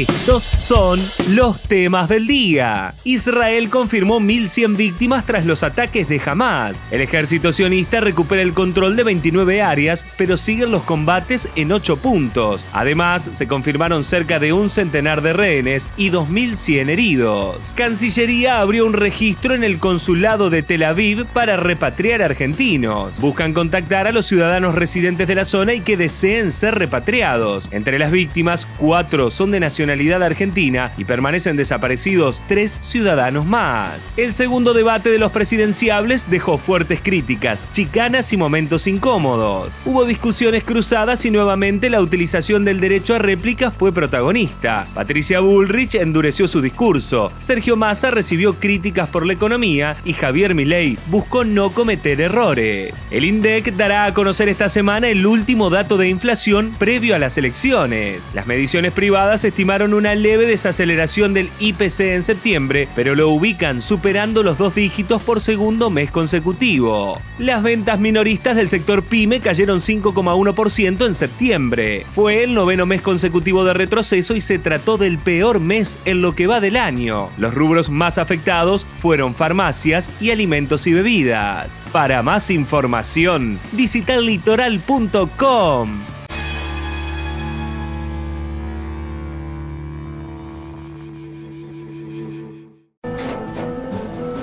Estos son los temas del día. Israel confirmó 1.100 víctimas tras los ataques de Hamas. El ejército sionista recupera el control de 29 áreas, pero siguen los combates en 8 puntos. Además, se confirmaron cerca de un centenar de rehenes y 2.100 heridos. Cancillería abrió un registro en el consulado de Tel Aviv para repatriar argentinos. Buscan contactar a los ciudadanos residentes de la zona y que deseen ser repatriados. Entre las víctimas, cuatro son de nacionalidad argentina y permanecen desaparecidos tres ciudadanos más. El segundo debate de los presidenciables dejó fuertes críticas, chicanas y momentos incómodos. Hubo discusiones cruzadas y nuevamente la utilización del derecho a réplica fue protagonista. Patricia Bullrich endureció su discurso, Sergio Massa recibió críticas por la economía y Javier Milei buscó no cometer errores. El INDEC dará a conocer esta semana el último dato de inflación previo a las elecciones. Las mediciones privadas estiman estimaron una leve desaceleración del IPC en septiembre, pero lo ubican superando los dos dígitos por segundo mes consecutivo. Las ventas minoristas del sector pyme cayeron 5,1% en septiembre. Fue el noveno mes consecutivo de retroceso y se trató del peor mes en lo que va del año. Los rubros más afectados fueron farmacias y alimentos y bebidas. Para más información, visita